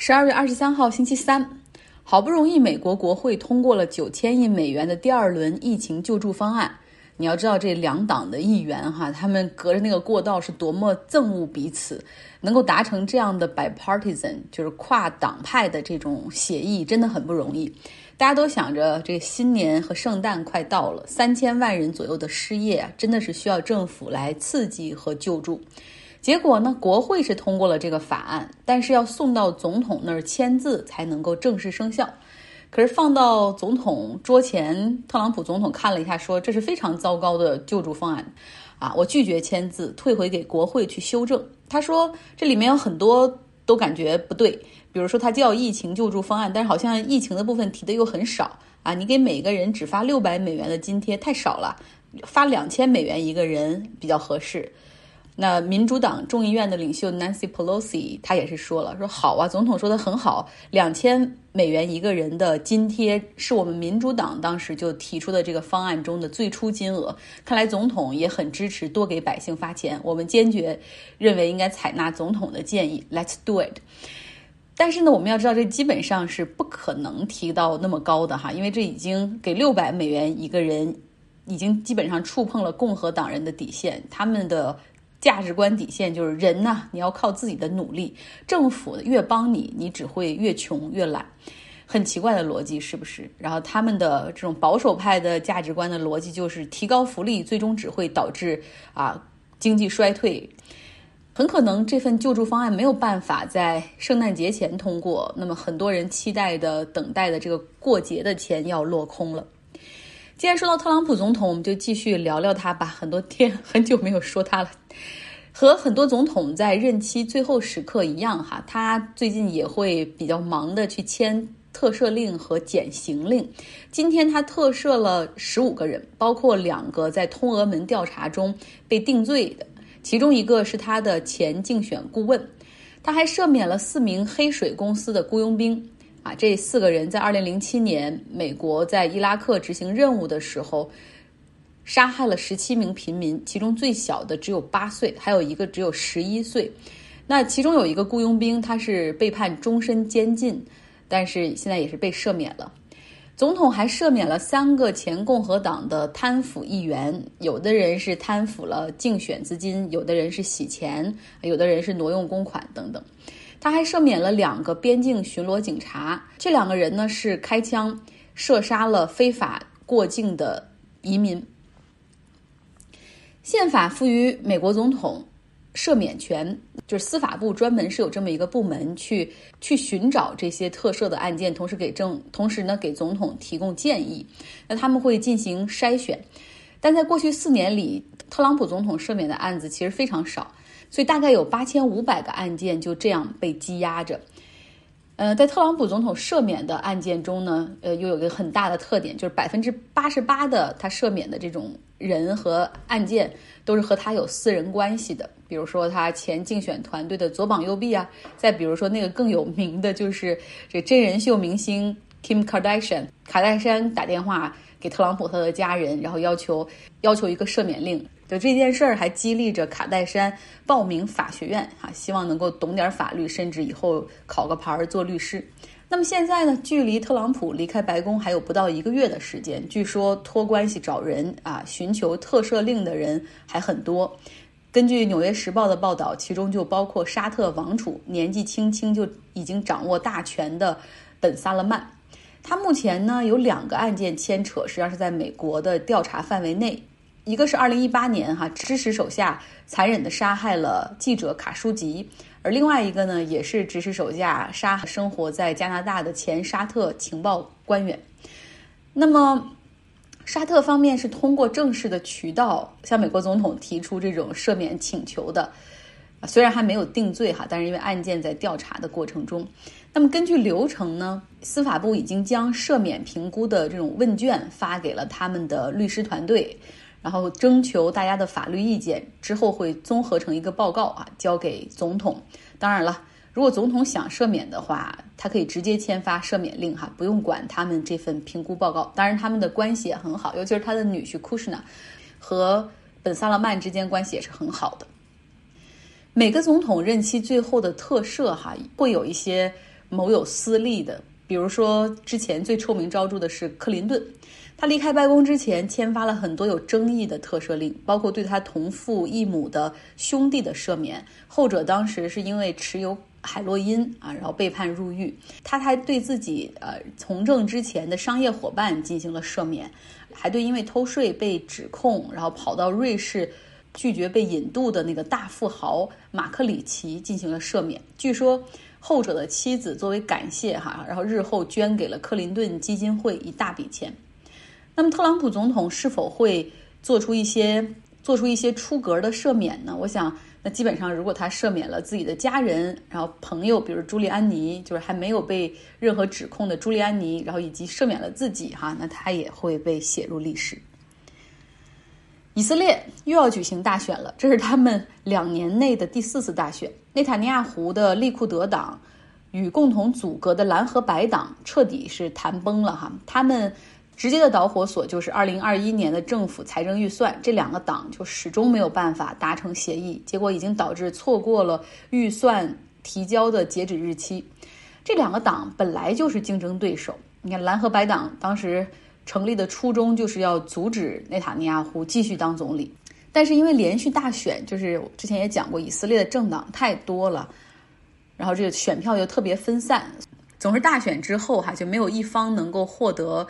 十二月二十三号，星期三，好不容易美国国会通过了九千亿美元的第二轮疫情救助方案。你要知道，这两党的议员哈，他们隔着那个过道是多么憎恶彼此，能够达成这样的 bipartisan，就是跨党派的这种协议，真的很不容易。大家都想着，这新年和圣诞快到了，三千万人左右的失业，真的是需要政府来刺激和救助。结果呢？国会是通过了这个法案，但是要送到总统那儿签字才能够正式生效。可是放到总统桌前，特朗普总统看了一下，说这是非常糟糕的救助方案，啊，我拒绝签字，退回给国会去修正。他说这里面有很多都感觉不对，比如说他叫疫情救助方案，但是好像疫情的部分提的又很少啊，你给每个人只发六百美元的津贴太少了，发两千美元一个人比较合适。那民主党众议院的领袖 Nancy Pelosi，他也是说了，说好啊，总统说的很好，两千美元一个人的津贴是我们民主党当时就提出的这个方案中的最初金额。看来总统也很支持多给百姓发钱，我们坚决认为应该采纳总统的建议，Let's do it。但是呢，我们要知道这基本上是不可能提到那么高的哈，因为这已经给六百美元一个人，已经基本上触碰了共和党人的底线，他们的。价值观底线就是人呐，你要靠自己的努力。政府越帮你，你只会越穷越懒，很奇怪的逻辑是不是？然后他们的这种保守派的价值观的逻辑就是提高福利，最终只会导致啊经济衰退。很可能这份救助方案没有办法在圣诞节前通过，那么很多人期待的、等待的这个过节的钱要落空了。既然说到特朗普总统，我们就继续聊聊他吧。很多天很久没有说他了，和很多总统在任期最后时刻一样，哈，他最近也会比较忙的去签特赦令和减刑令。今天他特赦了十五个人，包括两个在通俄门调查中被定罪的，其中一个是他的前竞选顾问。他还赦免了四名黑水公司的雇佣兵。啊，这四个人在二零零七年美国在伊拉克执行任务的时候，杀害了十七名平民，其中最小的只有八岁，还有一个只有十一岁。那其中有一个雇佣兵，他是被判终身监禁，但是现在也是被赦免了。总统还赦免了三个前共和党的贪腐议员，有的人是贪腐了竞选资金，有的人是洗钱，有的人是挪用公款等等。他还赦免了两个边境巡逻警察，这两个人呢是开枪射杀了非法过境的移民。宪法赋予美国总统赦免权，就是司法部专门是有这么一个部门去去寻找这些特赦的案件，同时给政，同时呢给总统提供建议。那他们会进行筛选，但在过去四年里，特朗普总统赦免的案子其实非常少。所以大概有八千五百个案件就这样被积压着。呃，在特朗普总统赦免的案件中呢，呃，又有一个很大的特点，就是百分之八十八的他赦免的这种人和案件都是和他有私人关系的。比如说他前竞选团队的左膀右臂啊，再比如说那个更有名的就是这真人秀明星 Kim Kardashian，卡戴珊打电话给特朗普他的家人，然后要求要求一个赦免令。就这件事儿，还激励着卡戴珊报名法学院，哈，希望能够懂点法律，甚至以后考个牌儿做律师。那么现在呢，距离特朗普离开白宫还有不到一个月的时间，据说托关系找人啊，寻求特赦令的人还很多。根据《纽约时报》的报道，其中就包括沙特王储年纪轻轻就已经掌握大权的本·萨勒曼。他目前呢有两个案件牵扯，实际上是在美国的调查范围内。一个是二零一八年哈支持手下残忍的杀害了记者卡舒吉，而另外一个呢也是指使手下杀生活在加拿大的前沙特情报官员。那么沙特方面是通过正式的渠道向美国总统提出这种赦免请求的，虽然还没有定罪哈，但是因为案件在调查的过程中。那么根据流程呢，司法部已经将赦免评估的这种问卷发给了他们的律师团队。然后征求大家的法律意见之后，会综合成一个报告啊，交给总统。当然了，如果总统想赦免的话，他可以直接签发赦免令哈，不用管他们这份评估报告。当然，他们的关系也很好，尤其是他的女婿库什纳和本萨勒曼之间关系也是很好的。每个总统任期最后的特赦哈，会有一些谋有私利的。比如说，之前最臭名昭著的是克林顿，他离开白宫之前签发了很多有争议的特赦令，包括对他同父异母的兄弟的赦免，后者当时是因为持有海洛因啊，然后被判入狱。他还对自己呃从政之前的商业伙伴进行了赦免，还对因为偷税被指控，然后跑到瑞士拒绝被引渡的那个大富豪马克里奇进行了赦免。据说。后者的妻子作为感谢哈，然后日后捐给了克林顿基金会一大笔钱。那么特朗普总统是否会做出一些做出一些出格的赦免呢？我想，那基本上如果他赦免了自己的家人，然后朋友，比如朱利安尼，就是还没有被任何指控的朱利安尼，然后以及赦免了自己哈，那他也会被写入历史。以色列又要举行大选了，这是他们两年内的第四次大选。内塔尼亚胡的利库德党与共同组阁的蓝和白党彻底是谈崩了哈，他们直接的导火索就是二零二一年的政府财政预算，这两个党就始终没有办法达成协议，结果已经导致错过了预算提交的截止日期。这两个党本来就是竞争对手，你看蓝和白党当时。成立的初衷就是要阻止内塔尼亚胡继续当总理，但是因为连续大选，就是之前也讲过，以色列的政党太多了，然后这个选票又特别分散，总是大选之后哈就没有一方能够获得。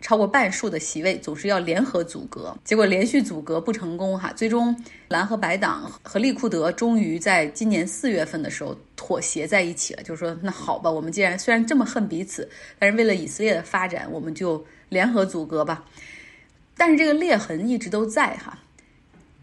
超过半数的席位总是要联合阻隔，结果连续阻隔不成功哈。最终蓝和白党和利库德终于在今年四月份的时候妥协在一起了，就是说那好吧，我们既然虽然这么恨彼此，但是为了以色列的发展，我们就联合阻隔吧。但是这个裂痕一直都在哈。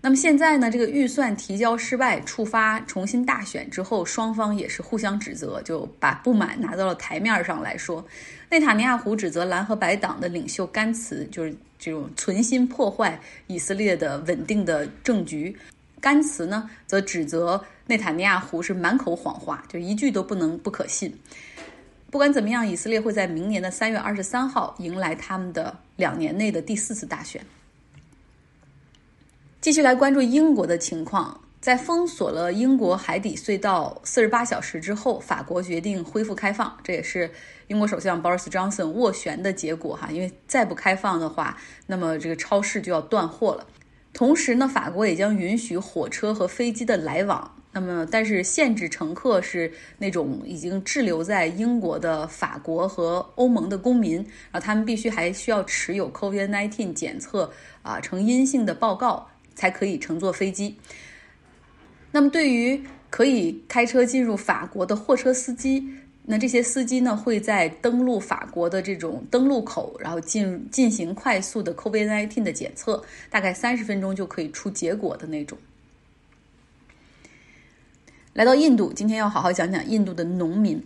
那么现在呢？这个预算提交失败，触发重新大选之后，双方也是互相指责，就把不满拿到了台面上来说。内塔尼亚胡指责蓝和白党的领袖甘茨就是这种存心破坏以色列的稳定的政局，甘茨呢则指责内塔尼亚胡是满口谎话，就一句都不能不可信。不管怎么样，以色列会在明年的三月二十三号迎来他们的两年内的第四次大选。继续来关注英国的情况，在封锁了英国海底隧道四十八小时之后，法国决定恢复开放，这也是英国首相 Boris Johnson 斡旋的结果哈。因为再不开放的话，那么这个超市就要断货了。同时呢，法国也将允许火车和飞机的来往，那么但是限制乘客是那种已经滞留在英国的法国和欧盟的公民，然后他们必须还需要持有 COVID-19 检测啊呈阴性的报告。才可以乘坐飞机。那么，对于可以开车进入法国的货车司机，那这些司机呢，会在登陆法国的这种登陆口，然后进进行快速的 COVID-19 的检测，大概三十分钟就可以出结果的那种。来到印度，今天要好好讲讲印度的农民。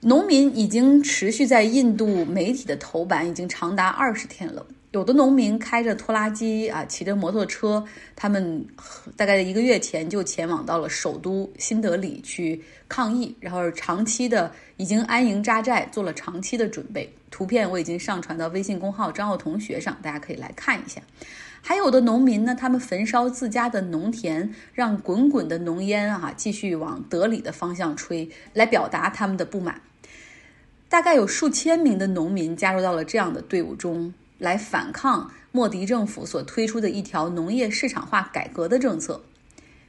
农民已经持续在印度媒体的头版，已经长达二十天了。有的农民开着拖拉机啊，骑着摩托车，他们大概一个月前就前往到了首都新德里去抗议，然后长期的已经安营扎寨，做了长期的准备。图片我已经上传到微信公号张奥同学上，大家可以来看一下。还有的农民呢，他们焚烧自家的农田，让滚滚的浓烟啊继续往德里的方向吹，来表达他们的不满。大概有数千名的农民加入到了这样的队伍中。来反抗莫迪政府所推出的一条农业市场化改革的政策。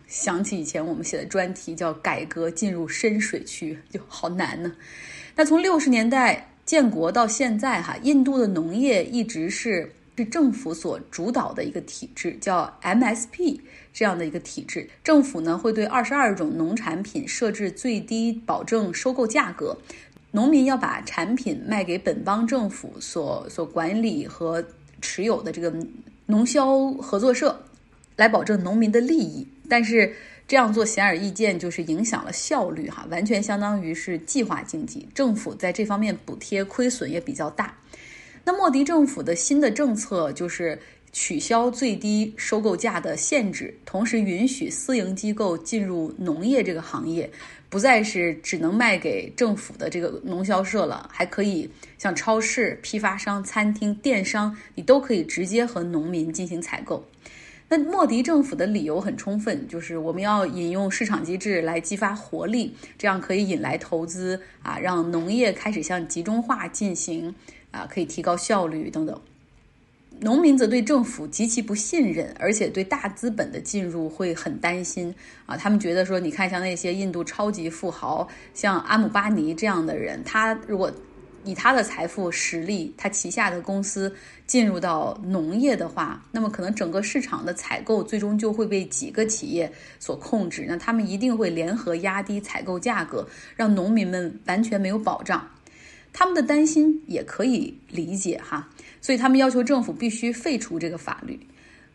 想起以前我们写的专题叫“改革进入深水区”，就好难呢。那从六十年代建国到现在，哈，印度的农业一直是是政府所主导的一个体制，叫 MSP 这样的一个体制。政府呢会对二十二种农产品设置最低保证收购价格。农民要把产品卖给本邦政府所所管理和持有的这个农销合作社，来保证农民的利益。但是这样做显而易见就是影响了效率，哈，完全相当于是计划经济。政府在这方面补贴亏损也比较大。那莫迪政府的新的政策就是取消最低收购价的限制，同时允许私营机构进入农业这个行业。不再是只能卖给政府的这个农销社了，还可以像超市、批发商、餐厅、电商，你都可以直接和农民进行采购。那莫迪政府的理由很充分，就是我们要引用市场机制来激发活力，这样可以引来投资啊，让农业开始向集中化进行啊，可以提高效率等等。农民则对政府极其不信任，而且对大资本的进入会很担心啊。他们觉得说，你看像那些印度超级富豪，像阿姆巴尼这样的人，他如果以他的财富实力，他旗下的公司进入到农业的话，那么可能整个市场的采购最终就会被几个企业所控制。那他们一定会联合压低采购价格，让农民们完全没有保障。他们的担心也可以理解哈，所以他们要求政府必须废除这个法律。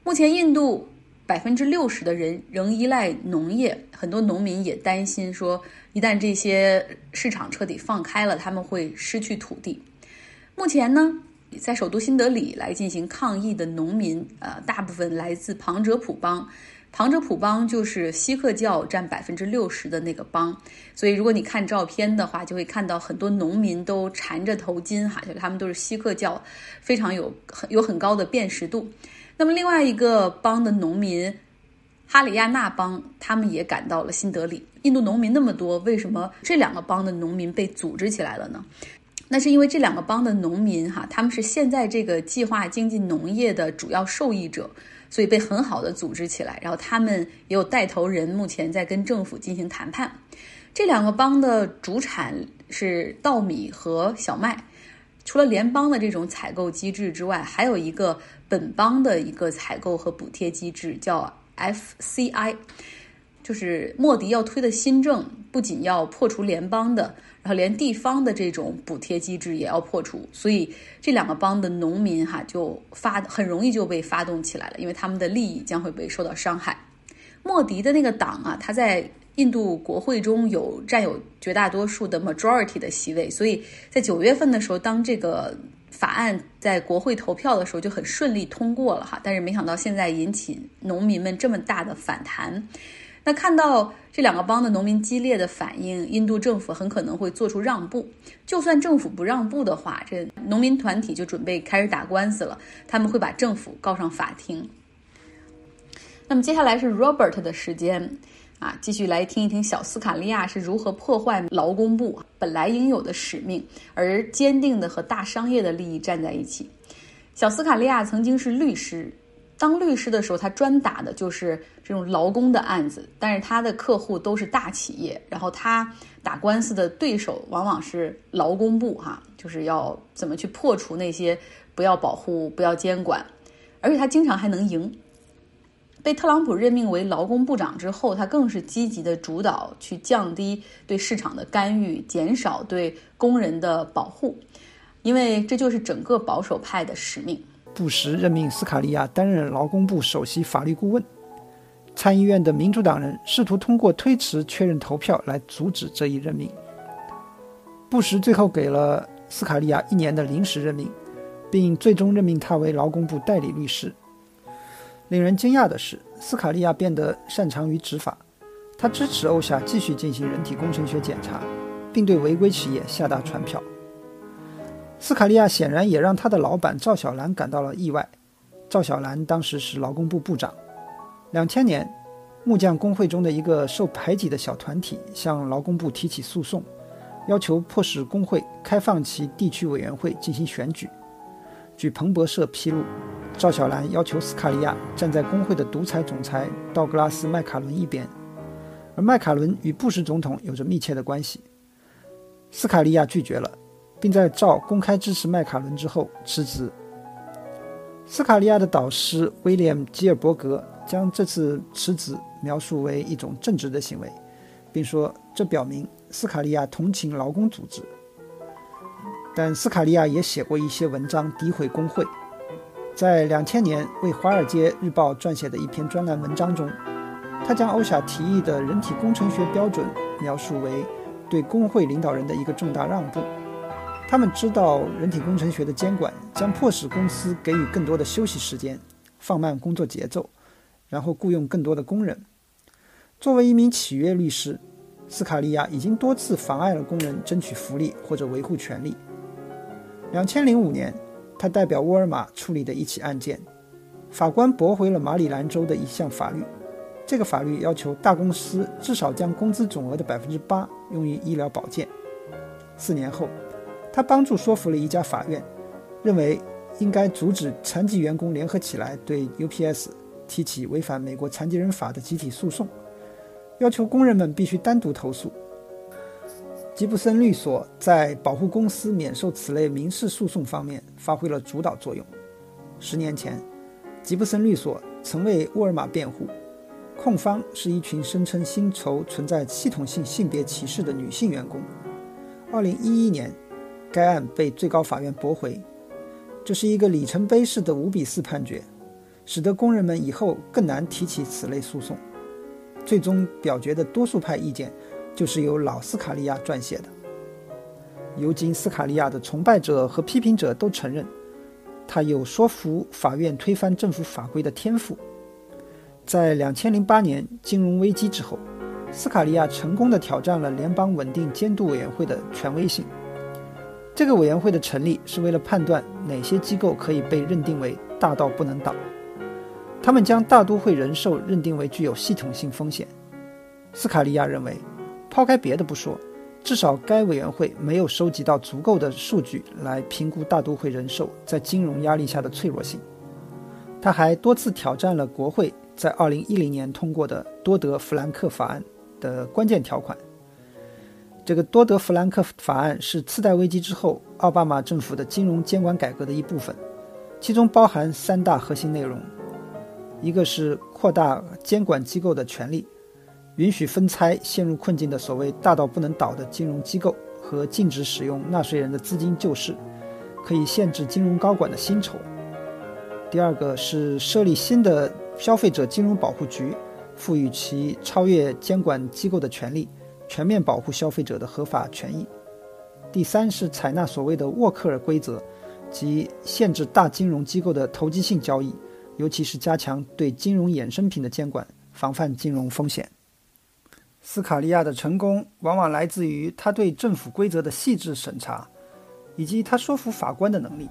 目前，印度百分之六十的人仍依赖农业，很多农民也担心说，一旦这些市场彻底放开了，他们会失去土地。目前呢，在首都新德里来进行抗议的农民，呃，大部分来自旁遮普邦。旁遮普邦就是锡克教占百分之六十的那个邦，所以如果你看照片的话，就会看到很多农民都缠着头巾，哈，就他们都是锡克教，非常有很有很高的辨识度。那么另外一个邦的农民哈里亚纳邦，他们也赶到了新德里。印度农民那么多，为什么这两个邦的农民被组织起来了呢？那是因为这两个邦的农民哈，他们是现在这个计划经济农业的主要受益者。所以被很好的组织起来，然后他们也有带头人，目前在跟政府进行谈判。这两个邦的主产是稻米和小麦。除了联邦的这种采购机制之外，还有一个本邦的一个采购和补贴机制，叫 FCI，就是莫迪要推的新政，不仅要破除联邦的。后连地方的这种补贴机制也要破除，所以这两个邦的农民哈就发很容易就被发动起来了，因为他们的利益将会被受到伤害。莫迪的那个党啊，他在印度国会中有占有绝大多数的 majority 的席位，所以在九月份的时候，当这个法案在国会投票的时候就很顺利通过了哈。但是没想到现在引起农民们这么大的反弹。那看到这两个邦的农民激烈的反应，印度政府很可能会做出让步。就算政府不让步的话，这农民团体就准备开始打官司了。他们会把政府告上法庭。那么接下来是 Robert 的时间啊，继续来听一听小斯卡利亚是如何破坏劳工部本来应有的使命，而坚定的和大商业的利益站在一起。小斯卡利亚曾经是律师。当律师的时候，他专打的就是这种劳工的案子，但是他的客户都是大企业，然后他打官司的对手往往是劳工部，哈，就是要怎么去破除那些不要保护、不要监管，而且他经常还能赢。被特朗普任命为劳工部长之后，他更是积极的主导去降低对市场的干预，减少对工人的保护，因为这就是整个保守派的使命。布什任命斯卡利亚担任劳工部首席法律顾问。参议院的民主党人试图通过推迟确认投票来阻止这一任命。布什最后给了斯卡利亚一年的临时任命，并最终任命他为劳工部代理律师。令人惊讶的是，斯卡利亚变得擅长于执法。他支持欧夏继续进行人体工程学检查，并对违规企业下达传票。斯卡利亚显然也让他的老板赵小兰感到了意外。赵小兰当时是劳工部部长。两千年，木匠工会中的一个受排挤的小团体向劳工部提起诉讼，要求迫使工会开放其地区委员会进行选举。据彭博社披露，赵小兰要求斯卡利亚站在工会的独裁总裁道格拉斯·麦卡伦一边，而麦卡伦与布什总统有着密切的关系。斯卡利亚拒绝了。并在赵公开支持麦卡伦之后辞职。斯卡利亚的导师威廉·吉尔伯格将这次辞职描述为一种正直的行为，并说这表明斯卡利亚同情劳工组织。但斯卡利亚也写过一些文章诋毁工会，在两千年为《华尔街日报》撰写的一篇专栏文章中，他将欧夏提议的人体工程学标准描述为对工会领导人的一个重大让步。他们知道，人体工程学的监管将迫使公司给予更多的休息时间，放慢工作节奏，然后雇佣更多的工人。作为一名企业律师，斯卡利亚已经多次妨碍了工人争取福利或者维护权利。两千零五年，他代表沃尔玛处理的一起案件，法官驳回了马里兰州的一项法律，这个法律要求大公司至少将工资总额的百分之八用于医疗保健。四年后，他帮助说服了一家法院，认为应该阻止残疾员工联合起来对 UPS 提起违反美国残疾人法的集体诉讼，要求工人们必须单独投诉。吉布森律所在保护公司免受此类民事诉讼方面发挥了主导作用。十年前，吉布森律所曾为沃尔玛辩护，控方是一群声称薪酬存在系统性性别歧视的女性员工。二零一一年，该案被最高法院驳回，这是一个里程碑式的五比四判决，使得工人们以后更难提起此类诉讼。最终表决的多数派意见。就是由老斯卡利亚撰写的。尤金·斯卡利亚的崇拜者和批评者都承认，他有说服法院推翻政府法规的天赋。在2008年金融危机之后，斯卡利亚成功的挑战了联邦稳定监督委员会的权威性。这个委员会的成立是为了判断哪些机构可以被认定为大到不能倒。他们将大都会人寿认定为具有系统性风险。斯卡利亚认为。抛开别的不说，至少该委员会没有收集到足够的数据来评估大都会人寿在金融压力下的脆弱性。他还多次挑战了国会在2010年通过的多德弗兰克法案的关键条款。这个多德弗兰克法案是次贷危机之后奥巴马政府的金融监管改革的一部分，其中包含三大核心内容：一个是扩大监管机构的权利。允许分拆陷入困境的所谓大到不能倒的金融机构，和禁止使用纳税人的资金救市，可以限制金融高管的薪酬。第二个是设立新的消费者金融保护局，赋予其超越监管机构的权利，全面保护消费者的合法权益。第三是采纳所谓的沃克尔规则，即限制大金融机构的投机性交易，尤其是加强对金融衍生品的监管，防范金融风险。斯卡利亚的成功往往来自于他对政府规则的细致审查，以及他说服法官的能力。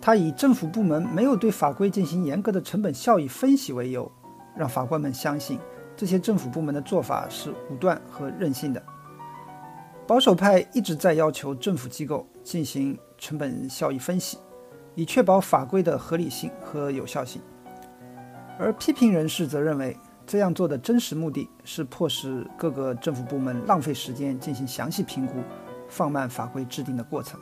他以政府部门没有对法规进行严格的成本效益分析为由，让法官们相信这些政府部门的做法是武断和任性的。保守派一直在要求政府机构进行成本效益分析，以确保法规的合理性和有效性，而批评人士则认为。这样做的真实目的是迫使各个政府部门浪费时间进行详细评估，放慢法规制定的过程。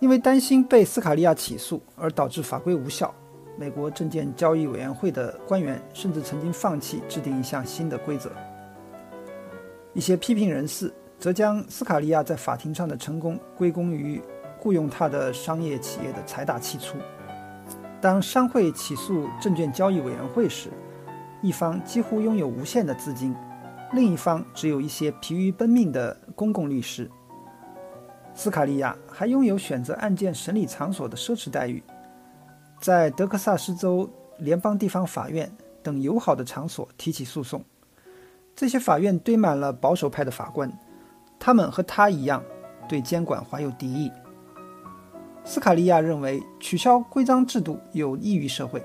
因为担心被斯卡利亚起诉而导致法规无效，美国证券交易委员会的官员甚至曾经放弃制定一项新的规则。一些批评人士则将斯卡利亚在法庭上的成功归功于雇佣他的商业企业的财大气粗。当商会起诉证券交易委员会时，一方几乎拥有无限的资金，另一方只有一些疲于奔命的公共律师。斯卡利亚还拥有选择案件审理场所的奢侈待遇，在德克萨斯州联邦地方法院等友好的场所提起诉讼。这些法院堆满了保守派的法官，他们和他一样对监管怀有敌意。斯卡利亚认为取消规章制度有益于社会。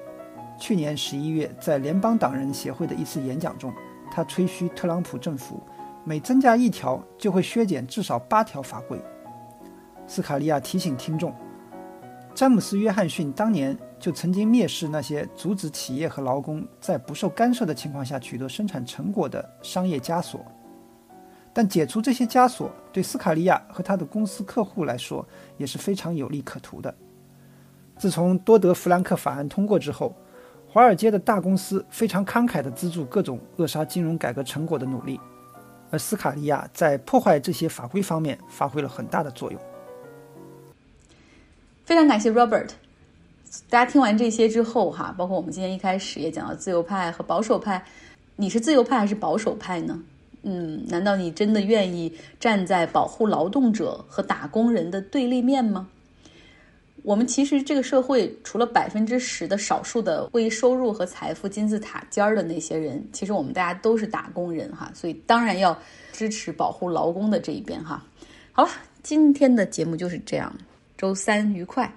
去年十一月，在联邦党人协会的一次演讲中，他吹嘘特朗普政府每增加一条就会削减至少八条法规。斯卡利亚提醒听众，詹姆斯·约翰逊当年就曾经蔑视那些阻止企业和劳工在不受干涉的情况下取得生产成果的商业枷锁，但解除这些枷锁对斯卡利亚和他的公司客户来说也是非常有利可图的。自从多德弗兰克法案通过之后，华尔街的大公司非常慷慨地资助各种扼杀金融改革成果的努力，而斯卡利亚在破坏这些法规方面发挥了很大的作用。非常感谢 Robert。大家听完这些之后，哈，包括我们今天一开始也讲到自由派和保守派，你是自由派还是保守派呢？嗯，难道你真的愿意站在保护劳动者和打工人的对立面吗？我们其实这个社会除了百分之十的少数的为收入和财富金字塔尖儿的那些人，其实我们大家都是打工人哈，所以当然要支持保护劳工的这一边哈。好了，今天的节目就是这样，周三愉快。